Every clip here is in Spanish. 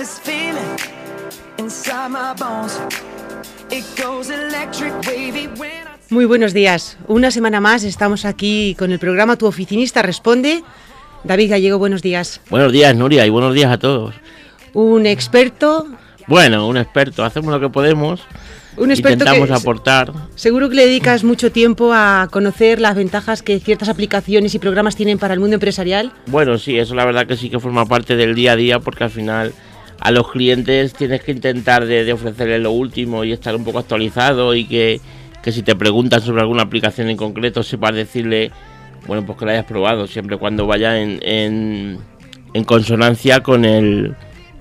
this feeling inside my bones. It goes electric wavy when I Muy buenos días. Una semana más estamos aquí con el programa Tu Oficinista Responde. David Gallego, buenos días. Buenos días, Nuria, y buenos días a todos. Un experto, Bueno, un experto, hacemos lo que podemos. un experto Intentamos que aportar. seguro que le dedicas mucho tiempo a conocer las ventajas que ciertas aplicaciones y programas tienen para el mundo empresarial. Bueno, sí, eso la verdad que sí que forma parte del día a día porque al final a los clientes tienes que intentar de, ofrecerles lo último y estar un poco actualizado y que, que si te preguntan sobre alguna aplicación en concreto sepas decirle, bueno, pues que la hayas probado, siempre cuando vaya en, en, en consonancia con el,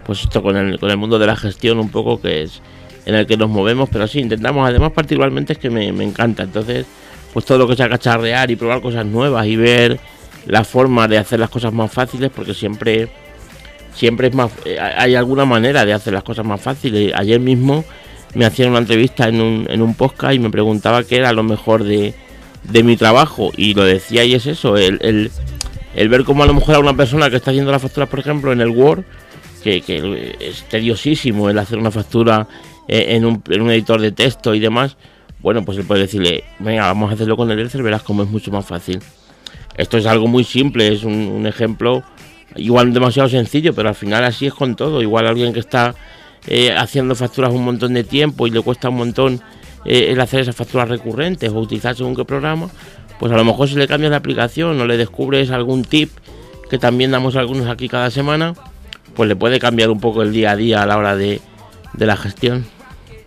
pues esto, con el, con el mundo de la gestión un poco que es en el que nos movemos, pero sí, intentamos, además particularmente es que me, me encanta, entonces, pues todo lo que sea cacharrear y probar cosas nuevas y ver la forma de hacer las cosas más fáciles, porque siempre siempre es más eh, hay alguna manera de hacer las cosas más fáciles. Ayer mismo me hacían una entrevista en un, en un podcast y me preguntaba qué era lo mejor de, de mi trabajo y lo decía y es eso, el, el, ver cómo a lo mejor a una persona que está haciendo las facturas, por ejemplo, en el Word, que, que es tediosísimo el hacer una factura eh, en, un, en un editor de texto y demás, bueno, pues él puede decirle, venga, vamos a hacerlo con el Excel, verás cómo es mucho más fácil. Esto es algo muy simple, es un, un ejemplo igual demasiado sencillo, pero al final así es con todo. Igual alguien que está eh, haciendo facturas un montón de tiempo y le cuesta un montón eh, el hacer esas facturas recurrentes o utilizar según qué programa, pues a lo mejor si le cambias la aplicación o le descubres algún tip que también damos algunos aquí cada semana, pues le puede cambiar un poco el día a día a la hora de, de la gestión.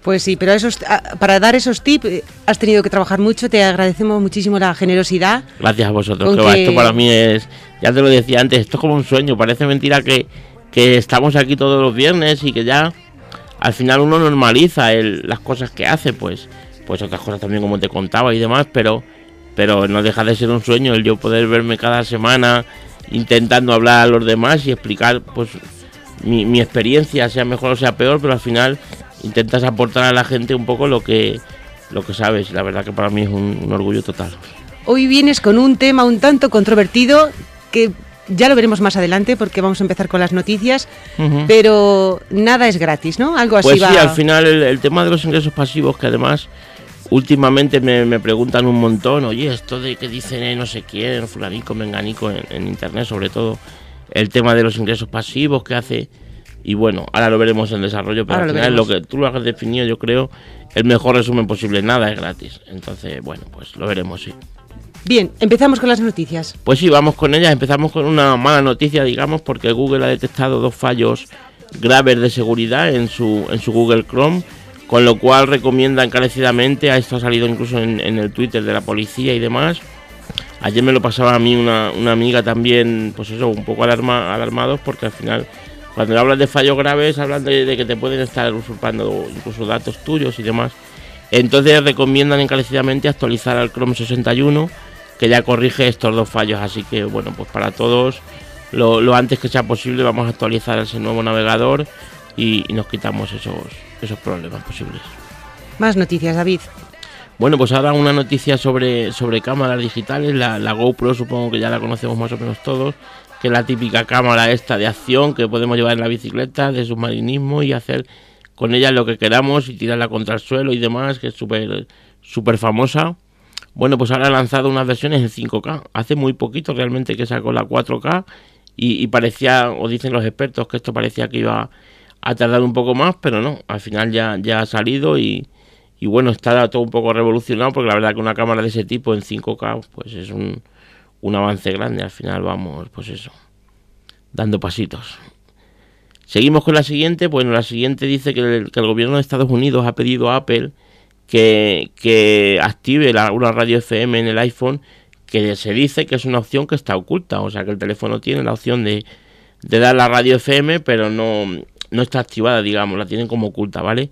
Pues sí, pero esos, a- para dar esos tips eh, has tenido que trabajar mucho. Te agradecemos muchísimo la generosidad. Gracias a vosotros, que- esto para mí es, ya te lo decía antes, esto es como un sueño, parece mentira que, que estamos aquí todos los viernes y que ya al final uno normaliza el- las cosas que hace, pues, pues otras cosas también como te contaba y demás, pero, pero no deja de ser un sueño el yo poder verme cada semana intentando hablar a los demás y explicar pues mi, mi experiencia, sea mejor o sea peor, pero al final intentas aportar a la gente un poco lo que, lo que sabes y la verdad que para mí es un- un orgullo total. Hoy vienes con un tema un tanto controvertido que ya lo veremos más adelante porque vamos a empezar con las noticias, Ujú. pero nada es gratis, ¿no? Algo así Pues sí, va. al final el, el tema de los ingresos pasivos, que además últimamente me, me preguntan un montón, oye, esto de que dicen eh, no sé quién, fulanico, menganico, en, en internet sobre todo, el tema de los ingresos pasivos que hace, y bueno, ahora lo veremos en desarrollo, pero Ahora al final lo que tú lo has definido, yo creo, el mejor resumen posible, nada es gratis. Entonces, bueno, pues lo veremos, sí. Bien, empezamos con las noticias. Pues sí, vamos con ellas. Empezamos con una mala noticia, digamos, porque Google ha detectado dos fallos graves de seguridad en su, en su Google Chrome, con lo cual recomienda encarecidamente, a esto ha salido incluso en, en el Twitter de la policía y demás. Ayer me lo pasaba a mí una, una amiga también, pues eso, un poco alarma, alarmados, porque al final, cuando hablas de fallos graves, hablan de, de que te pueden estar usurpando incluso datos tuyos y demás. Entonces recomiendan encarecidamente actualizar al Chrome 61 que ya corrige estos dos fallos. Así que bueno, pues para todos lo, lo antes que sea posible vamos a actualizar ese nuevo navegador y, y nos quitamos esos, esos problemas posibles. Más noticias, David. Bueno, pues ahora una noticia sobre, sobre cámaras digitales. La, la GoPro supongo que ya la conocemos más o menos todos, que es la típica cámara esta de acción que podemos llevar en la bicicleta, de submarinismo y hacer con ella lo que queramos y tirarla contra el suelo y demás, que es súper súper famosa. Bueno, pues ahora ha lanzado unas versiones en 5K. Hace muy poquito realmente que sacó la 4K y, y parecía, o dicen los expertos, que esto parecía que iba a tardar un poco más, pero no, al final ya, ya ha salido y, y bueno, está todo un poco revolucionado porque la verdad que una cámara de ese tipo en 5K pues es un, un avance grande. Al final vamos, pues eso, dando pasitos. Seguimos con la siguiente. Bueno, la siguiente dice que el, gobierno de Estados Unidos ha pedido a Apple que, que active la, una radio FM en el iPhone que se dice que es una opción que está oculta. O sea que el teléfono tiene la opción de, de dar la radio FM, pero no, no está activada, digamos, la tienen como oculta, ¿vale?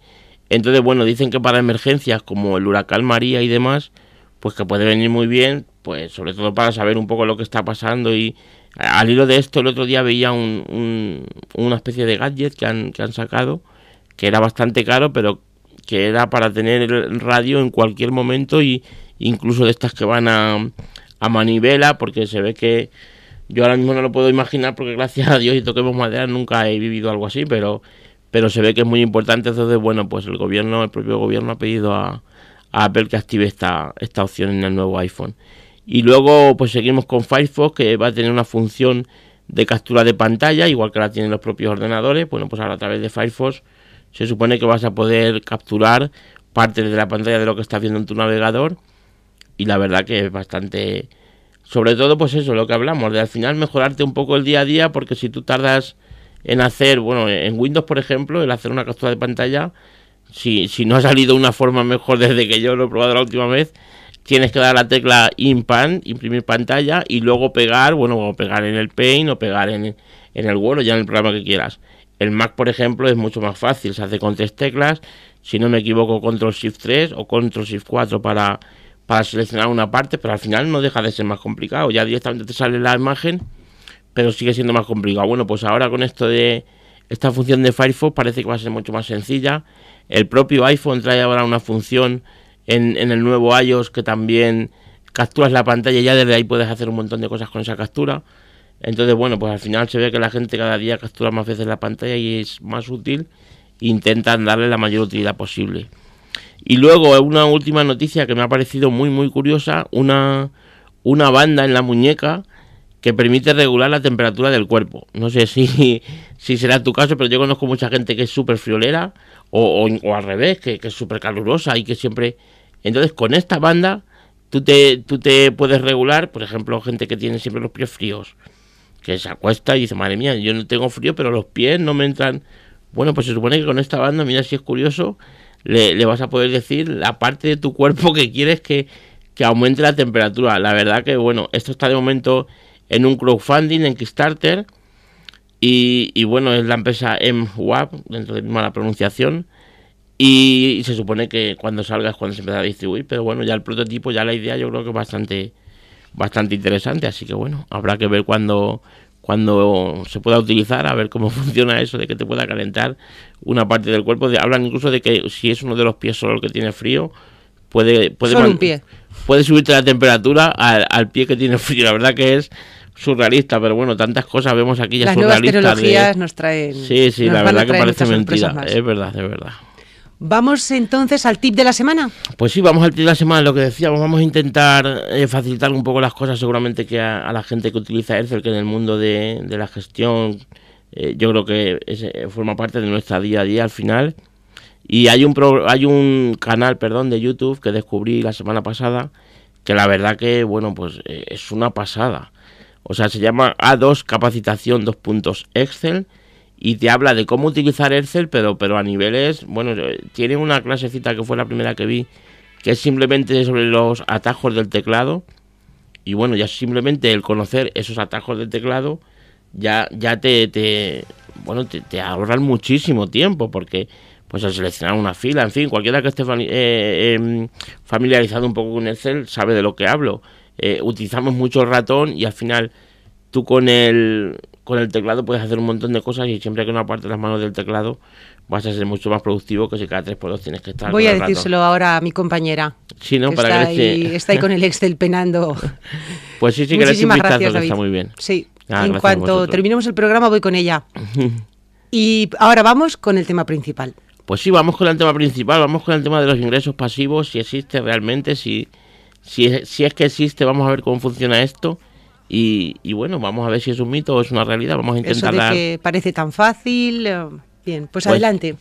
Entonces, bueno, dicen que para emergencias como el huracán María y demás, pues que puede venir muy bien, pues sobre todo para saber un poco lo que está pasando y al hilo de esto el otro día veía un, un- una especie de gadget que han, que han sacado que era bastante caro pero que era para tener el radio en cualquier momento y incluso de estas que van a, a manivela porque se ve que Yo ahora mismo no lo puedo imaginar porque gracias a Dios y toquemos madera nunca he vivido algo así, pero, pero se ve que es muy importante. Entonces, bueno, pues el gobierno, el propio gobierno ha pedido a, a Apple que active esta, esta opción en el nuevo iPhone. Y luego pues seguimos con Firefox que va a tener una función de captura de pantalla, igual que la tienen los propios ordenadores. Bueno, pues ahora a través de Firefox se supone que vas a poder capturar parte de la pantalla de lo que estás viendo en tu navegador. Y la verdad que es bastante... Sobre todo pues eso, lo que hablamos, de al final mejorarte un poco el día a día, porque si tú tardas en hacer, bueno, en Windows por ejemplo, el hacer una captura de pantalla, si, si no ha salido una forma mejor desde que yo lo he probado la última vez, tienes que dar la tecla IMPAN, imprimir pantalla, y luego pegar, bueno, o pegar en el Paint o pegar en, en el Word o ya en el programa que quieras. El Mac, por ejemplo, es mucho más fácil, se hace con tres teclas, si no me equivoco, Control Shift 3 o Control Shift 4 para, para seleccionar una parte, pero al final no deja de ser más complicado, ya directamente te sale la imagen, pero sigue siendo más complicado. Bueno, pues ahora con esto de esta función de Firefox parece que va a ser mucho más sencilla. El propio iPhone trae ahora una función en, el nuevo iOS que también capturas la pantalla ya desde ahí puedes hacer un montón de cosas con esa captura. Entonces, bueno, pues al final se ve que la gente cada día captura más veces la pantalla y es más útil. Intentan darle la mayor utilidad posible. Y luego, una última noticia que me ha parecido muy, muy curiosa: una, una banda en la muñeca que permite regular la temperatura del cuerpo. No sé si, si será tu caso, pero yo conozco mucha gente que es súper friolera o, o, al revés, que, que es súper calurosa y que siempre... Entonces con esta banda tú te, tú te puedes regular, por ejemplo, gente que tiene siempre los pies fríos, que se acuesta y dice, madre mía, yo no tengo frío, pero los pies no me entran... Bueno, pues se supone que con esta banda, mira si es curioso, le, vas a poder decir la parte de tu cuerpo que quieres que, que aumente la temperatura. La verdad que, bueno, esto está de momento en un crowdfunding en Kickstarter. Y, bueno, es la empresa MWAP, dentro de la pronunciación. Y, se supone que cuando salga es cuando se empieza a distribuir. Pero bueno, ya el prototipo, ya la idea yo creo que es bastante, bastante interesante. Así que bueno, habrá que ver cuando, cuando se pueda utilizar, a ver cómo funciona eso de que te pueda calentar una parte del cuerpo. Hablan incluso de que si es uno de los pies solo el que tiene frío, puede, puede, Solo un pie. puede subirte la temperatura al, al pie que tiene frío. La verdad que es surrealista, pero bueno, tantas cosas vemos aquí ya Las nuevas surrealistas. de- tecnologías nos traen. Sí, sí, nos la verdad que parece mentira. Es verdad, es verdad. Vamos entonces al tip de la semana. Pues sí, vamos al tip de la semana, lo que decíamos, vamos a intentar eh, facilitar un poco las cosas seguramente que a, la gente que utiliza Excel, que en el mundo de, la gestión, eh, yo creo que eh, forma parte de nuestra día a día al final. Y hay un, pro- hay un canal, perdón, de YouTube que descubrí la semana pasada, que la verdad que, bueno, pues es una pasada. O sea, se llama A2 Capacitación 2 puntos Excel y te habla de cómo utilizar Excel, pero, pero a niveles, bueno, eh, tiene una clasecita que fue la primera que vi, que es simplemente sobre los atajos del teclado. Y bueno, ya simplemente el conocer esos atajos del teclado ya, ya te, bueno, te, te ahorran muchísimo tiempo, porque pues al seleccionar una fila, en fin, cualquiera que esté fami- eh, em, familiarizado un poco con Excel sabe de lo que hablo. Eh, utilizamos mucho el ratón y al final tú con el, con el teclado puedes hacer un montón de cosas y siempre que no apartes las manos del teclado vas a ser mucho más productivo que si cada 3x2 tienes que estar Voy a decírselo ahora a mi compañera. Sí, ¿no? que Para está, que ahí, está ahí con el Excel penando. Pues sí, sí, que Muchísimas gracias, que David. está muy bien. Sí, Ah, en cuanto terminemos el programa voy con ella. Y ahora vamos con el tema principal. Pues sí, vamos con el tema principal, vamos con el tema de los ingresos pasivos, si existe realmente, si, si, es, si es que existe, vamos a ver cómo funciona esto. Y, y bueno, vamos a ver si es un mito o es una realidad. Vamos a Eso intentar de dar- que parece tan fácil. eh, Bien, pues, Pues- adelante.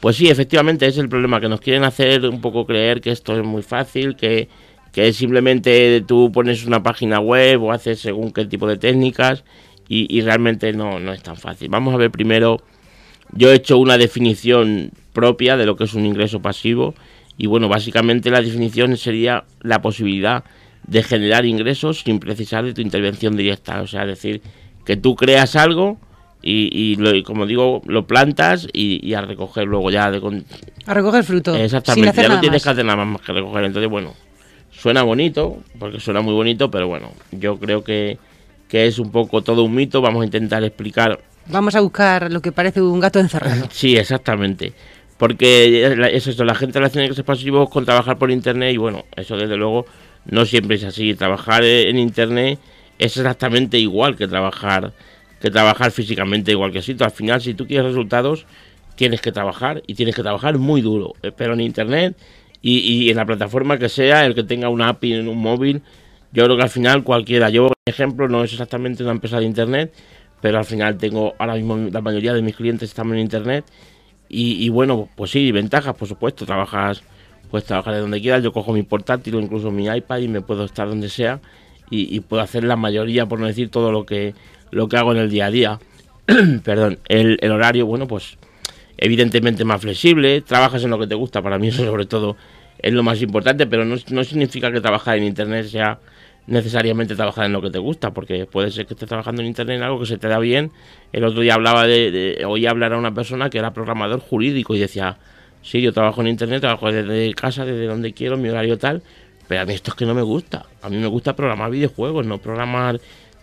Pues sí, efectivamente es el problema, que nos quieren hacer un poco creer que esto es muy fácil, que, que simplemente tú pones una página web o haces según qué tipo de técnicas y, y realmente no, no es tan fácil. Vamos a ver primero, yo he hecho una definición propia de lo que es un ingreso pasivo y bueno, básicamente la definición sería la posibilidad de generar ingresos sin precisar de tu intervención directa, o sea, es decir, que tú creas algo y, y lo- y como digo, lo plantas y, y a recoger luego ya de con- A recoger fruto. Exactamente, ya no tienes más. que hacer nada más que recoger. Entonces, bueno, suena bonito, porque suena muy bonito, pero bueno, yo creo que, que es un poco todo un mito. Vamos a intentar explicar. Vamos a buscar lo que parece un gato encerrado. Sí, exactamente. Porque es eso, la gente relaciona ingresos pasivos con trabajar por internet y bueno, eso desde luego no siempre es así. Trabajar en internet es exactamente igual que trabajar que trabajar físicamente igual que si Al final, si tú quieres resultados, tienes que trabajar y tienes que trabajar muy duro. Pero en internet y, y en la plataforma que sea, el que tenga una API en un móvil, yo creo que al final cualquiera. Yo, por ejemplo, no es exactamente una empresa de internet, pero al final tengo ahora mismo la mayoría de mis clientes están en internet y, bueno, pues sí, ventajas, por supuesto, trabajas, puedes trabajar de donde quieras, yo cojo mi portátil o incluso mi iPad y me puedo estar donde sea y, puedo hacer la mayoría, por no decir todo lo que, lo que hago en el día a día. Perdón, el, el, horario, bueno, pues evidentemente más flexible, trabajas en lo que te gusta, para mí eso sobre todo es lo más importante, pero no, no significa que trabajar en Internet sea necesariamente trabajar en lo que te gusta, porque puede ser que estés trabajando en internet en algo que se te da bien. El otro día hablaba de, de oí hablar a una persona que era programador jurídico y decía, sí, yo trabajo en internet, trabajo desde casa, desde donde quiero, mi horario tal, pero a mí esto es que no me gusta. A mí me gusta programar videojuegos, no programar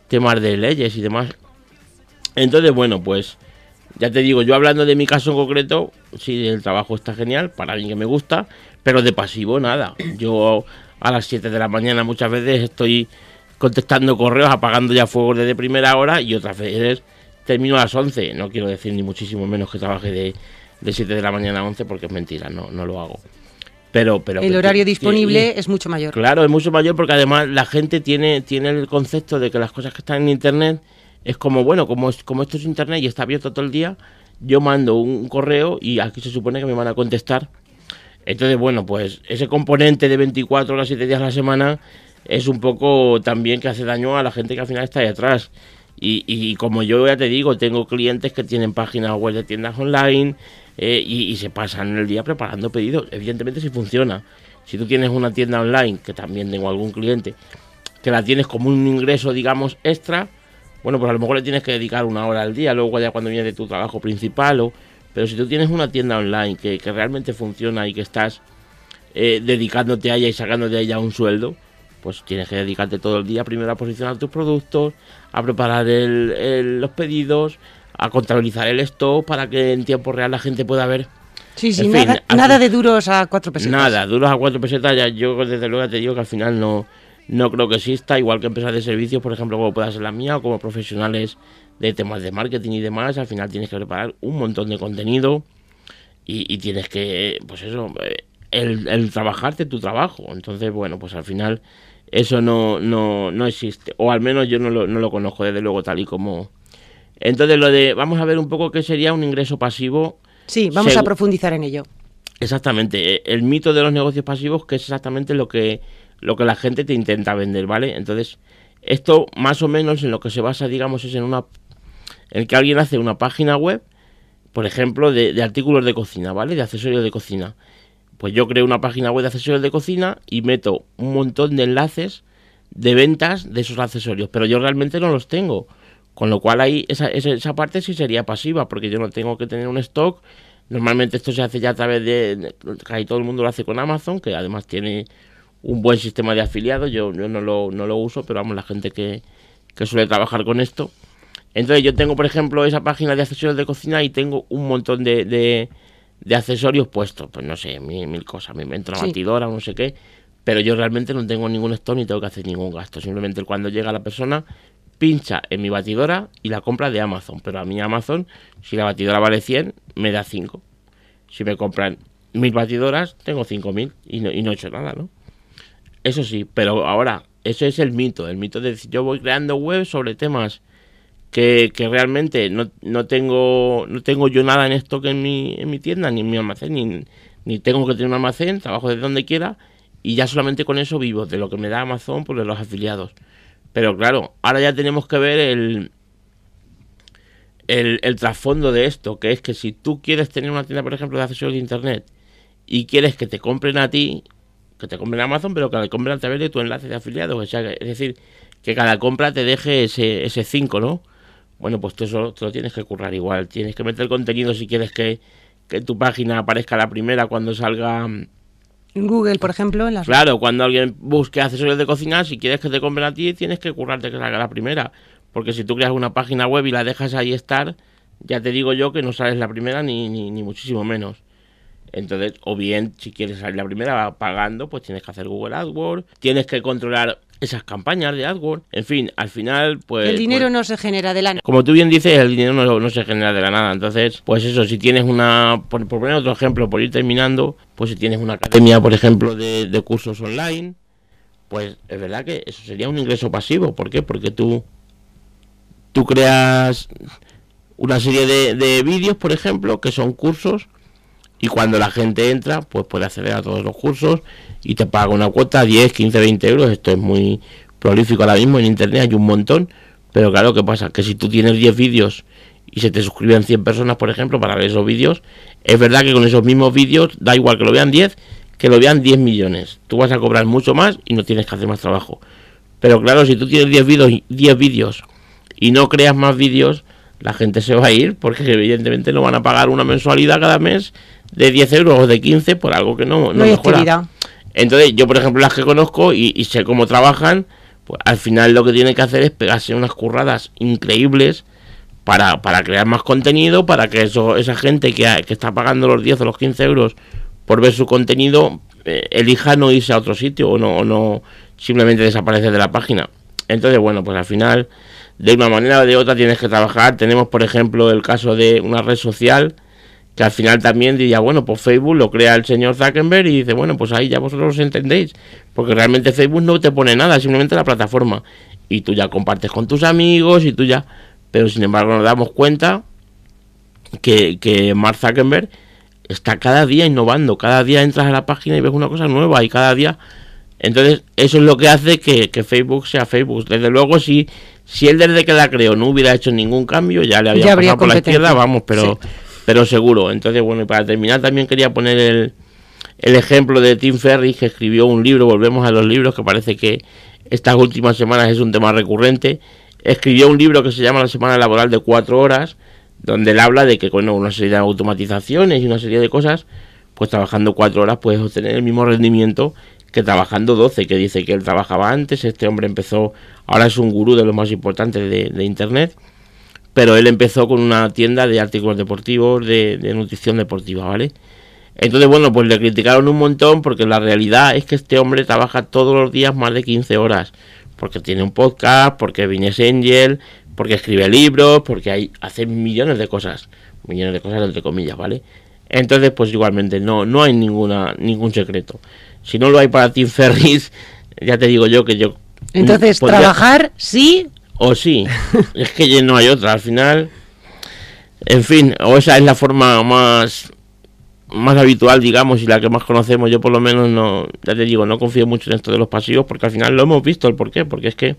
temas de leyes y demás. Entonces, bueno, pues ya te digo, yo hablando de mi caso en concreto, sí, el trabajo está genial, para mí que me gusta, pero de pasivo nada. Yo a las 7 de la mañana muchas veces estoy contestando correos, apagando ya fuegos desde primera hora y otras veces termino a las 11. No quiero decir ni muchísimo menos que trabaje de, de 7 de la mañana a 11 porque es mentira, no, no lo hago. Pero, pero el horario disponible es mucho mayor. Claro, es mucho mayor porque además la gente tiene, tiene el concepto de que las cosas que están en Internet es como, bueno, como, como esto es Internet y está abierto todo el día, yo mando un correo y aquí se supone que me van a contestar entonces, bueno, pues ese componente de 24 horas, 7 días a la semana es un poco también que hace daño a la gente que al final está ahí atrás. Y, como yo ya te digo, tengo clientes que tienen páginas web de tiendas online eh, y, se pasan el día preparando pedidos. Evidentemente si funciona. Si tú tienes una tienda online, que también tengo algún cliente, que la tienes como un ingreso, digamos, extra, bueno, pues a lo mejor le tienes que dedicar una hora al día, luego ya cuando viene de tu trabajo principal o pero si tú tienes una tienda online que, realmente funciona y que estás eh, dedicándote a ella y sacando de ella un sueldo, pues tienes que dedicarte todo el día primero a posicionar tus productos, a preparar los pedidos, a contabilizar el stock para que en tiempo real la gente pueda ver. Sí, sí, nada, de duros a cuatro pesetas. Nada, duros a cuatro pesetas, ya, yo desde luego te digo que al final no, no creo que exista, igual que empresas de servicios, por ejemplo, como pueda ser la mía, o como profesionales de temas de marketing y demás, al final tienes que preparar un montón de contenido y, tienes que, pues eso, eh, el, trabajarte tu trabajo. Entonces, bueno, pues al final eso no, no, no existe, o al menos yo no lo, no lo conozco desde luego tal y como... Entonces, lo de, vamos a ver un poco qué sería un ingreso pasivo. Sí, vamos a profundizar en ello. Exactamente, eh, el mito de los negocios pasivos, que es exactamente lo que, lo que la gente te intenta vender, ¿vale? Entonces, esto más o menos en lo que se basa, digamos, es en una el que alguien hace una página web, por ejemplo, de, artículos de cocina, ¿vale? De accesorios de cocina. Pues yo creo una página web de accesorios de cocina y meto un montón de enlaces de ventas de esos accesorios, pero yo realmente no los tengo. Con lo cual ahí esa, esa, parte sí sería pasiva, porque yo no tengo que tener un stock. Normalmente esto se hace ya a través de, casi todo el mundo lo hace con Amazon, que además tiene un buen sistema de afiliados. Yo, yo no, lo, no lo uso, pero vamos, la gente que, que suele trabajar con esto, entonces yo tengo, por ejemplo, esa página de accesorios de cocina y tengo un montón de, de, accesorios puestos. Pues no sé, mil, cosas. Me invento una batidora, no sé qué. Pero yo realmente no tengo ningún stock ni tengo que hacer ningún gasto. Simplemente cuando llega la persona, pincha en mi batidora y la compra de Amazon. Pero a mí Amazon, si la batidora vale 100, me da 5. Si me compran mil batidoras, tengo 5000 y no, y no he hecho nada, ¿no? Eso sí, pero ahora, eso es el mito. El mito de decir, yo voy creando web sobre temas que, realmente no, no, tengo no tengo yo nada en stock en mi, en mi tienda, ni en mi almacén, ni, ni tengo que tener un almacén, trabajo desde donde quiera y ya solamente con eso vivo, de lo que me da Amazon, por pues los afiliados. Pero claro, ahora ya tenemos que ver el, el, el trasfondo de esto, que es que si tú quieres tener una tienda, por ejemplo, de accesorios de Internet y quieres que te compren a ti, que te compren a Amazon, pero que te compren a través de tu enlace de afiliados. O sea, es decir, que cada compra te deje ese 5, ¿no? Bueno, pues tú eso te lo tienes que currar igual. Tienes que meter contenido si quieres que, tu página aparezca la primera cuando salga. Mm, en Google, por ejemplo, en las. Claro, cuando alguien busque accesorios de cocina, si quieres que te compren a ti, tienes que currarte que salga la primera. Porque si tú creas una página web y la dejas ahí estar, ya te digo yo que no sales la primera ni, ni, ni muchísimo menos. Entonces, o bien, si quieres salir la primera pagando, pues tienes que hacer Google AdWords, tienes que controlar esas campañas de AdWords. En fin, al final, pues... El dinero pues, no se genera de la nada. Como tú bien dices, el dinero no, no se genera de la nada. Entonces, pues eso, si tienes una... Por, por poner otro ejemplo, por ir terminando, pues si tienes una academia, por ejemplo, de, de cursos online, pues es verdad que eso sería un ingreso pasivo. ¿Por qué? Porque tú... Tú creas una serie de, de vídeos, por ejemplo, que son cursos y cuando la gente entra, pues puede acceder a todos los cursos y te paga una cuota, 10, 15, 20 euros. Esto es muy prolífico ahora mismo en internet, hay un montón. Pero claro, ¿qué pasa? Que si tú tienes 10 vídeos y se te suscriben 100 personas, por ejemplo, para ver esos vídeos, es verdad que con esos mismos vídeos, da igual que lo vean 10, que lo vean 10 millones. Tú vas a cobrar mucho más y no tienes que hacer más trabajo. Pero claro, si tú tienes 10 vídeos, 10 vídeos y no creas más vídeos, la gente se va a ir porque evidentemente no van a pagar una mensualidad cada mes de 10 euros o de 15 por algo que no, no, No mejora. actividad. Entonces, yo, por ejemplo, las que conozco y, y sé cómo trabajan, pues al final lo que tienen que hacer es pegarse unas curradas increíbles para, para crear más contenido, para que eso, esa gente que, que está pagando los 10 o los 15 euros por ver su contenido, eh, elija no irse a otro sitio o no, o no simplemente desaparecer de la página. Entonces, bueno, pues al final, de una manera o de otra tienes que trabajar. Tenemos, por ejemplo, el caso de una red social que al final también diría, bueno, pues Facebook lo crea el señor Zuckerberg y dice, bueno, pues ahí ya vosotros entendéis, porque realmente Facebook no te pone nada, simplemente la plataforma. Y tú ya compartes con tus amigos y tú ya... Pero sin embargo nos damos cuenta que, que Mark Zuckerberg está cada día innovando, cada día entras a la página y ves una cosa nueva y cada día... Entonces eso es lo que hace que, que Facebook sea Facebook. Desde luego si, si él desde que la creó no hubiera hecho ningún cambio, ya le había Ya habría pasado por la izquierda, vamos, pero, pero seguro. Entonces, bueno, y para terminar también quería poner el, el ejemplo de Tim Ferriss que escribió un libro, volvemos a los libros, que parece que estas últimas semanas es un tema recurrente. Escribió un libro que se llama La Semana Laboral de Cuatro Horas, donde él habla de que con una serie de automatizaciones y una serie de cosas, pues trabajando cuatro horas puedes obtener el mismo rendimiento que trabajando 12, que dice que él trabajaba antes, este hombre empezó, ahora es un gurú de los más importantes de Internet, pero él empezó con una tienda de artículos deportivos, de, de nutrición deportiva, ¿vale? Entonces, bueno, pues le criticaron un montón porque la realidad es que este hombre trabaja todos los días más de 15 horas. Porque tiene un podcast, porque Business Angel, porque escribe libros, porque hay, hace millones de cosas. Millones de cosas entre comillas, ¿vale? Entonces, pues igualmente, no, no hay ninguna, ningún secreto. Si no lo hay para Tim Ferris, ya te digo yo que yo... Entonces, podría- trabajar sí, o sí, es que ya no hay otra. Al final, en fin, o esa es la forma más más habitual, digamos, y la que más conocemos. Yo por lo menos no, ya te digo, no confío mucho en esto de los pasivos porque al final lo hemos visto el por qué. Porque es que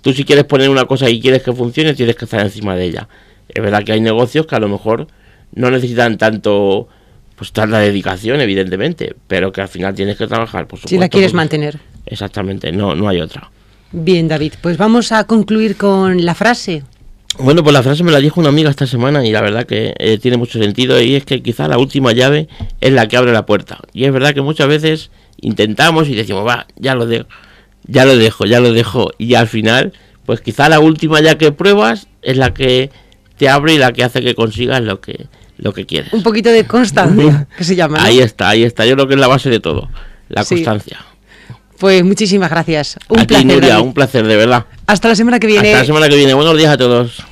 tú si quieres poner una cosa y quieres que funcione, tienes que estar encima de ella. Es verdad que hay negocios que a lo mejor no necesitan tanto, pues tanta dedicación, evidentemente, pero que al final tienes que trabajar, por supuesto. si la quieres mantener. Exactamente, no, no hay otra. Bien, David, pues vamos a concluir con la frase. Bueno, pues la frase me la dijo una amiga esta semana y la verdad que eh, tiene mucho sentido y es que quizá la última llave es la que abre la puerta. Y es verdad que muchas veces intentamos y decimos, va, ya lo dejo, ya lo dejo, ya lo dejo. Y al final, pues quizá la última ya que pruebas es la que te abre y la que hace que consigas lo que, lo que quieres. Un poquito de constancia, que se llama. ¿no? Ahí está, ahí está. Yo creo que es la base de todo, la Sí. constancia. Pues muchísimas gracias. Un a ti, placer. Nuria, un placer, de verdad. Hasta la semana que viene. Hasta la semana que viene. Buenos días a todos.